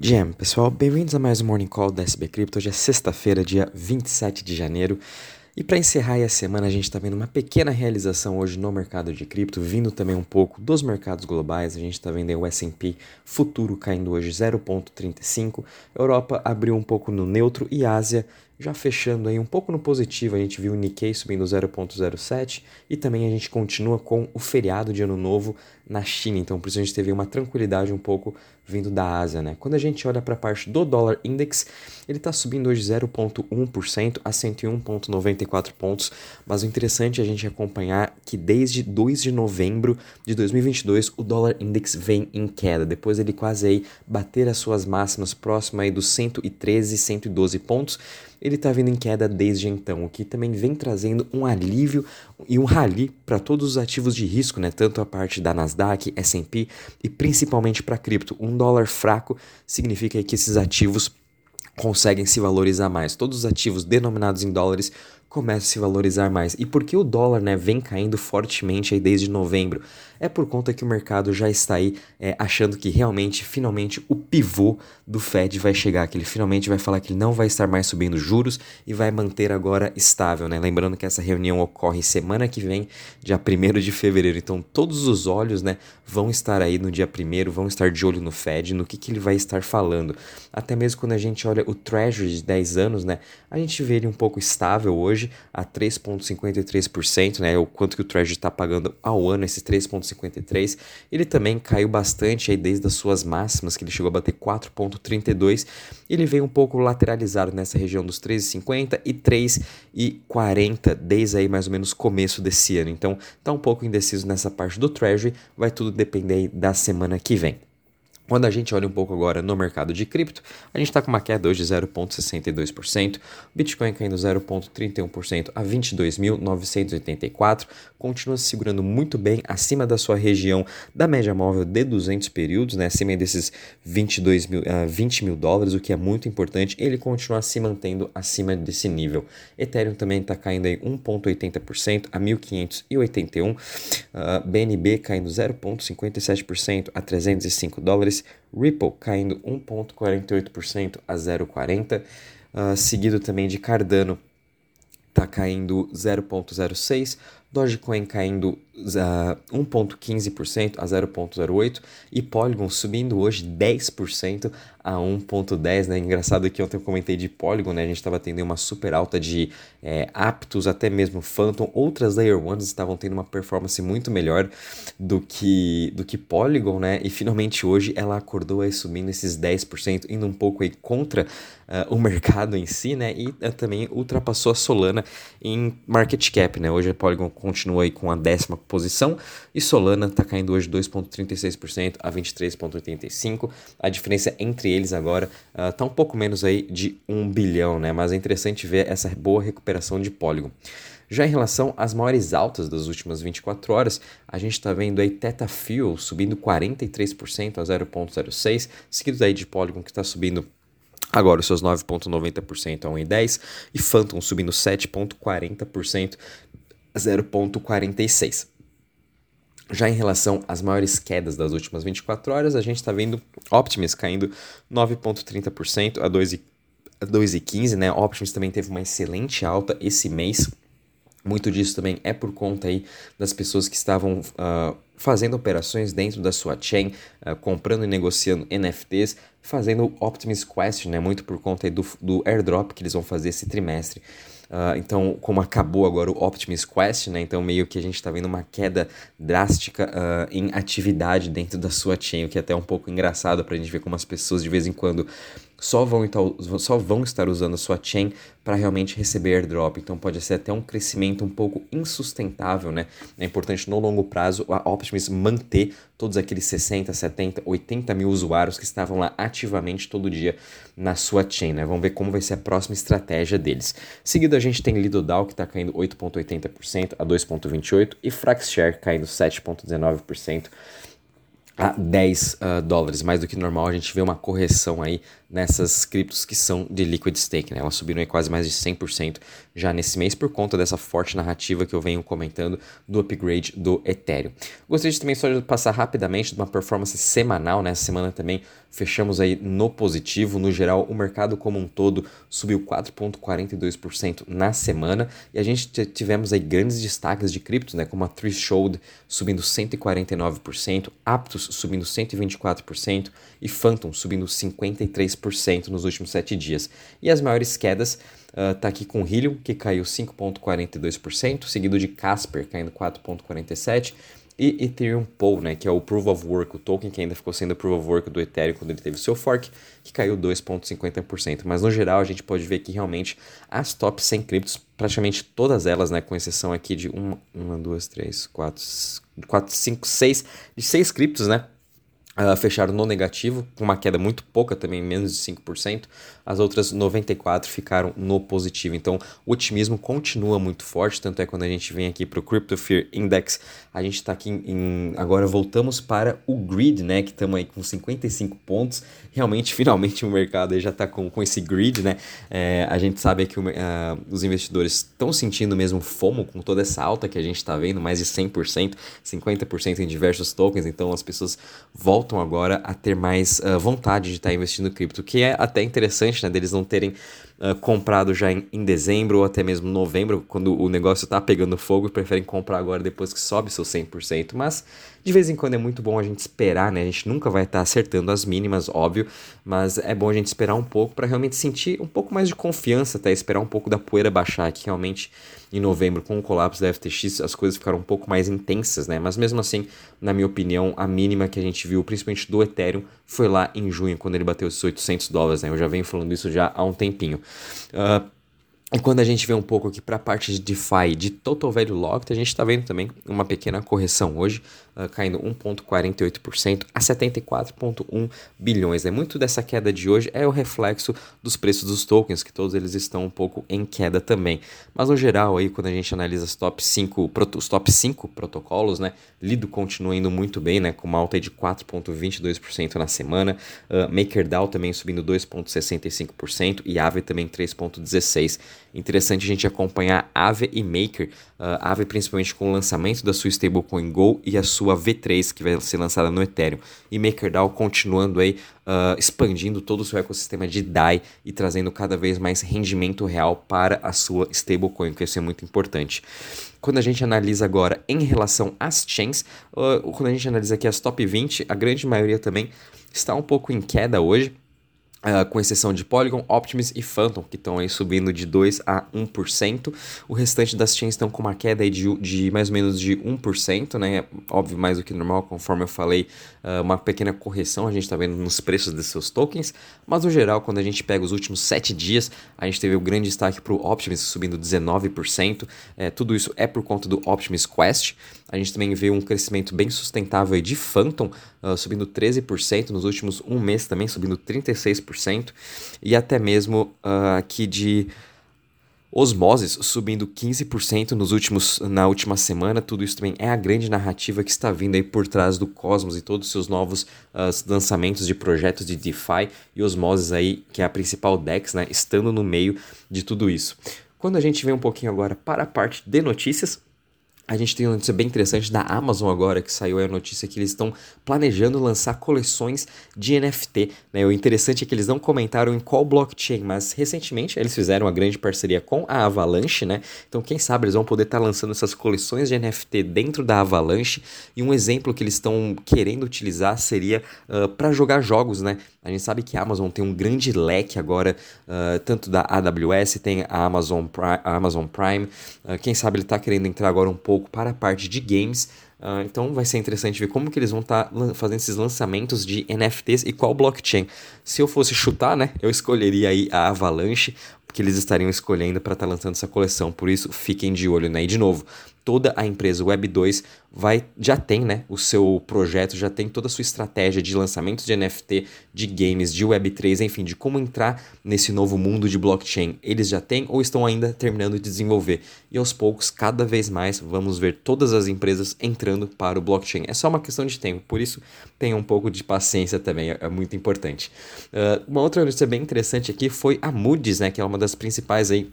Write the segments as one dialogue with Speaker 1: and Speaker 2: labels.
Speaker 1: Jam, pessoal, bem-vindos a mais um Morning Call da SB Crypto. Hoje é sexta-feira, dia 27 de janeiro. E para encerrar a semana, a gente está vendo uma pequena realização hoje no mercado de cripto, vindo também um pouco dos mercados globais. A gente está vendo o S&P futuro caindo hoje 0,35. Europa abriu um pouco no neutro e Ásia já fechando aí um pouco no positivo, a gente viu o Nikkei subindo 0,07 e também a gente continua com o feriado de Ano Novo na China, então por isso a gente teve uma tranquilidade um pouco vindo da Ásia, né? Quando a gente olha para a parte do dólar index, ele está subindo hoje 0,1% a 101,94 pontos, mas o interessante é a gente acompanhar que desde 2 de novembro de 2022 o dólar index vem em queda, depois ele quase aí bater as suas máximas próximo aí dos 113, 112 pontos, ele está vindo em queda desde então, o que também vem trazendo um alívio e um rally para todos os ativos de risco, né? tanto a parte da Nasdaq, S&P e principalmente para cripto. Um dólar fraco significa que esses ativos conseguem se valorizar mais. Todos os ativos denominados em dólares começam a se valorizar mais. E por que o dólar né, vem caindo fortemente aí desde novembro? É por conta que o mercado já está aí é, achando que realmente, finalmente, o pivô do Fed vai chegar, que ele finalmente vai falar que ele não vai estar mais subindo juros e vai manter agora estável. Né? Lembrando que essa reunião ocorre semana que vem, dia 1 de fevereiro. Então todos os olhos né, vão estar aí no dia 1 vão estar de olho no Fed, no que, que ele vai estar falando. Até mesmo quando a gente olha o Treasury de 10 anos, né, a gente vê ele um pouco estável hoje hoje a 3,53%, né? O quanto que o Treasury está pagando ao ano, esses 3,53%. Ele também caiu bastante aí desde as suas máximas, que ele chegou a bater 4,32%. Ele veio um pouco lateralizado nessa região dos 3,50 e 3,40 desde aí mais ou menos começo desse ano. Então, tá um pouco indeciso nessa parte do Treasury, vai tudo depender da semana que vem. Quando a gente olha um pouco agora no mercado de cripto, a gente está com uma queda hoje de 0,62%, Bitcoin caindo 0,31% a 22.984, continua se segurando muito bem acima da sua região da média móvel de 200 períodos, né, acima desses 22 mil, uh, 20 mil dólares, o que é muito importante, ele continua se mantendo acima desse nível. Ethereum também está caindo aí 1,80% a 1.581, uh, BNB caindo 0,57% a 305 dólares, Ripple caindo 1,48% a 0,40%, uh, ah, seguido também de Cardano, está caindo 0,06%, Dogecoin caindo uh, 1,15% a 0,08% e Polygon subindo hoje 10% a 1,10%. Né? Engraçado que ontem eu comentei de Polygon, né? a gente estava tendo uma super alta de é, Aptos, até mesmo Phantom. Outras Layer 1 estavam tendo uma performance muito melhor do que, do que Polygon, né? e finalmente hoje ela acordou aí subindo esses 10%, indo um pouco aí contra uh, o mercado em si, né? e uh, também ultrapassou a Solana em market cap. Né? Hoje a Polygon continua aí com a décima posição e Solana está caindo hoje 2,36% a 23,85%. A diferença entre eles agora está uh, um pouco menos aí de 1 bilhão, né? mas é interessante ver essa boa recuperação de Polygon. Já em relação às maiores altas das últimas 24 horas, a gente está vendo aí Theta Fuel subindo 43% a 0,06, seguido aí de Polygon que está subindo agora os seus 9,90% a 1,10 e Phantom subindo 7,40% 0,46. Já em relação às maiores quedas das últimas 24 horas, a gente está vendo Optimus caindo 9,30% a 2,15, né? Optimus também teve uma excelente alta esse mês. Muito disso também é por conta aí das pessoas que estavam uh, fazendo operações dentro da sua chain, uh, comprando e negociando NFTs, fazendo Optimus Quest, né? Muito por conta aí do, do airdrop que eles vão fazer esse trimestre. Uh, então, como acabou agora o Optimus Quest, né? Então, meio que a gente está vendo uma queda drástica uh, em atividade dentro da sua chain, o que é até um pouco engraçado para a gente ver como as pessoas de vez em quando só vão, então, só vão estar usando a sua chain para realmente receber airdrop. Então pode ser até um crescimento um pouco insustentável, né? É importante no longo prazo a Optimus manter todos aqueles 60, 70, 80 mil usuários que estavam lá ativamente todo dia na sua chain, né? Vamos ver como vai ser a próxima estratégia deles. Seguido a gente tem Lidodal que está caindo 8,80% a 2,28% e Fraxshare caindo 7,19% a 10 uh, dólares, mais do que normal, a gente vê uma correção aí nessas criptos que são de liquid stake, né? Elas subiram aí quase mais de 100% já nesse mês por conta dessa forte narrativa que eu venho comentando do upgrade do Ethereum. Gostaria de também só de passar rapidamente de uma performance semanal, né? semana também fechamos aí no positivo. No geral, o mercado como um todo subiu 4,42% na semana e a gente tivemos aí grandes destaques de criptos, né, como a Threshold subindo 149%, Aptos subindo 124% e Phantom subindo 53% nos últimos 7 dias. E as maiores quedas Uh, aqui com Helium, que caiu 5,42%, seguido de Casper, caindo 4,47%, e Ethereum Pool, né, que é o Proof of Work, o token que ainda ficou sendo Proof of Work do Ethereum quando ele teve seu fork, que caiu 2,50%. Mas no geral a gente pode ver que realmente as top 100 criptos, praticamente todas elas, né, com exceção aqui de 1, 2, 3, 4, 4, 5, 6, de 6 criptos, né, Uh, fecharam no negativo, com uma queda muito pouca também, menos de 5%. As outras 94 ficaram no positivo. Então, o otimismo continua muito forte. Tanto é quando a gente vem aqui para o Crypto Fear Index, a gente está aqui em. Agora voltamos para o grid, né? Que estamos aí com 55 pontos. Realmente, finalmente, o mercado já está com, com esse grid, né? É, a gente sabe que o, uh, os investidores estão sentindo mesmo fomo com toda essa alta que a gente está vendo, mais de 100%, 50% em diversos tokens. Então, as pessoas voltam voltam agora a ter mais uh, vontade de estar tá investindo em cripto, que é até interessante, né, deles não terem uh, comprado já em, em, dezembro ou até mesmo novembro, quando o negócio está pegando fogo e preferem comprar agora depois que sobe seu 100%, mas de vez em quando é muito bom a gente esperar, né? A gente nunca vai estar tá acertando as mínimas, óbvio, mas é bom a gente esperar um pouco para realmente sentir um pouco mais de confiança, até esperar um pouco da poeira baixar, que realmente em novembro, com o colapso da FTX, as coisas ficaram um pouco mais intensas, né? Mas mesmo assim, na minha opinião, a mínima que a gente viu, principalmente do Ethereum, foi lá em junho, quando ele bateu os 800 dólares, né? Eu já venho falando isso já há um tempinho. Uh, e quando a gente vê um pouco aqui para a parte de DeFi, de Total Value Locked, a gente está vendo também uma pequena correção hoje, uh, caindo 1,48% a 74,1 bilhões. Né? Muito dessa queda de hoje é o reflexo dos preços dos tokens, que todos eles estão um pouco em queda também. Mas no geral, aí, quando a gente analisa os top 5, os top 5 protocolos, né? Lido continua indo muito bem, né? com uma alta de 4,22% na semana, uh, MakerDAO também subindo 2,65% e Aave também 3,16%. Interessante a gente acompanhar Aave e Maker, uh, Aave principalmente com o lançamento da sua stablecoin Go e a sua V3 que vai ser lançada no Ethereum. E MakerDAO continuando aí uh, expandindo todo o seu ecossistema de DAI e trazendo cada vez mais rendimento real para a sua stablecoin, que isso é muito importante quando a gente analisa agora em relação às chains, uh, quando a gente analisa aqui as top 20, a grande maioria também está um pouco em queda hoje. Uh, com exceção de Polygon, Optimus e Phantom, que estão aí subindo de 2 a 1%. O restante das chains estão com uma queda de, de mais ou menos de 1%, né? Óbvio, mais do que normal, conforme eu falei, uh, uma pequena correção a gente está vendo nos preços de seus tokens. Mas no geral, quando a gente pega os últimos 7 dias, a gente teve o um grande destaque para o Optimus subindo 19%. É, tudo isso é por conta do Optimus Quest. A gente também vê um crescimento bem sustentável de Phantom, uh, subindo 13%, nos últimos um mês também subindo 36%, e até mesmo uh, aqui de Osmosis subindo 15% nos últimos, na última semana. Tudo isso também é a grande narrativa que está vindo aí por trás do Cosmos e todos os seus novos uh, lançamentos de projetos de DeFi e Osmosis aí, que é a principal DEX, né, estando no meio de tudo isso. Quando a gente vem um pouquinho agora para a parte de notícias, a gente tem uma notícia bem interessante da Amazon agora, que saiu a notícia que eles estão planejando lançar coleções de NFT. Né? O interessante é que eles não comentaram em qual blockchain, mas recentemente eles fizeram uma grande parceria com a Avalanche, né? Então, quem sabe eles vão poder estar tá lançando essas coleções de NFT dentro da Avalanche. E um exemplo que eles estão querendo utilizar seria uh, para jogar jogos, né? A gente sabe que a Amazon tem um grande leque agora, uh, tanto da AWS, tem a Amazon Prime. A Amazon Prime. Uh, quem sabe ele está querendo entrar agora um pouco para a parte de games. Uh, então vai ser interessante ver como que eles vão estar tá fazendo esses lançamentos de NFTs e qual blockchain. Se eu fosse chutar, né, eu escolheria aí a Avalanche, porque eles estariam escolhendo para estar tá lançando essa coleção. Por isso, fiquem de olho, né? E de novo, toda a empresa Web2 vai já tem, né, o seu projeto, já tem toda a sua estratégia de lançamentos de NFT, de games, de Web3, enfim, de como entrar nesse novo mundo de blockchain. Eles já têm ou estão ainda terminando de desenvolver. E aos poucos, cada vez mais, vamos ver todas as empresas entrando para o blockchain. É só uma questão de tempo, por isso tenha um pouco de paciência também, é, é muito importante. Uh, uma outra notícia bem interessante aqui foi a Moody's, né, que é uma das principais aí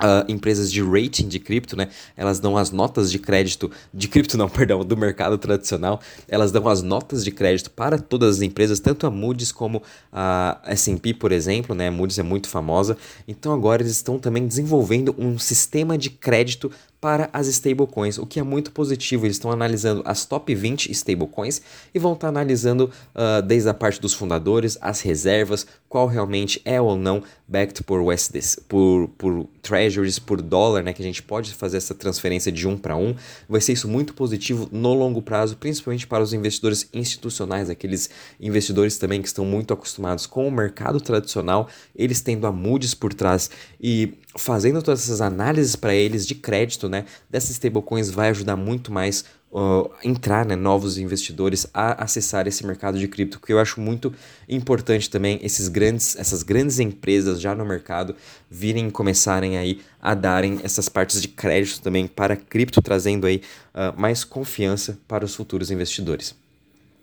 Speaker 1: Uh, empresas de rating de cripto, né? Elas dão as notas de crédito, de cripto não, perdão, do mercado tradicional. Elas dão as notas de crédito para todas as empresas, tanto a Moody's como a S&P, por exemplo, né? A Moody's é muito famosa. Então agora eles estão também desenvolvendo um sistema de crédito para as stablecoins, o que é muito positivo. Eles estão analisando as top 20 stablecoins e vão estar analisando uh, desde a parte dos fundadores, as reservas, qual realmente é ou não backed por USDs, por, por treasuries, por dólar, né, que a gente pode fazer essa transferência de um para um. Vai ser isso muito positivo no longo prazo, principalmente para os investidores institucionais, aqueles investidores também que estão muito acostumados com o mercado tradicional, eles tendo a Moody's por trás e fazendo todas essas análises para eles de crédito, né, dessas stablecoins vai ajudar muito mais uh, entrar, né, novos investidores a acessar esse mercado de cripto, que eu acho muito importante também esses grandes, essas grandes empresas já no mercado virem começarem aí a darem essas partes de crédito também para cripto, trazendo aí uh, mais confiança para os futuros investidores.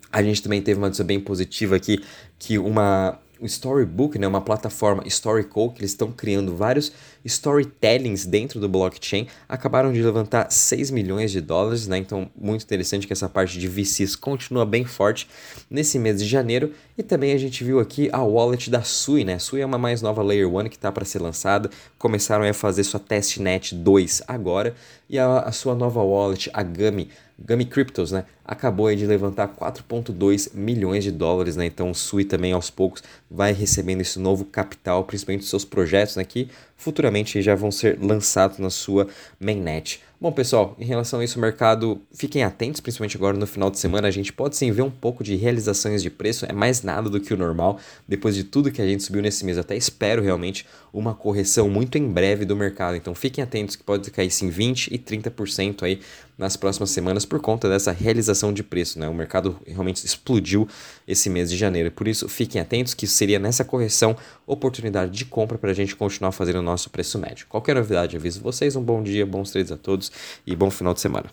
Speaker 1: A gente também teve uma notícia bem positiva aqui, que uma o Storybook, né, uma plataforma Storyco, que eles estão criando vários storytellings dentro do blockchain, acabaram de levantar 6 milhões de dólares, né? Então, muito interessante que essa parte de VCs continua bem forte nesse mês de janeiro. E também a gente viu aqui a wallet da Sui, né? Sui é uma mais nova Layer 1 que está para ser lançada. Começaram a fazer sua testnet 2 agora. E a, a sua nova wallet, a Gummy, Gummy Cryptos, né? Acabou de levantar 4,2 milhões de dólares, né? Então o Sui também aos poucos vai recebendo esse novo capital, principalmente dos seus projetos, né? Que futuramente já vão ser lançados na sua mainnet. Bom, pessoal, em relação a isso, o mercado, fiquem atentos, principalmente agora no final de semana, a gente pode sim ver um pouco de realizações de preço, é mais nada do que o normal, depois de tudo que a gente subiu nesse mês. Até espero realmente uma correção muito em breve do mercado, então fiquem atentos que pode cair sim 20% e 30% aí nas próximas semanas por conta dessa realização de preço, né? O mercado realmente explodiu esse mês de janeiro, por isso fiquem atentos que seria nessa correção oportunidade de compra para a gente continuar fazendo o nosso preço médio. Qualquer novidade, aviso vocês, um bom dia, bons trades a todos e bom final de semana.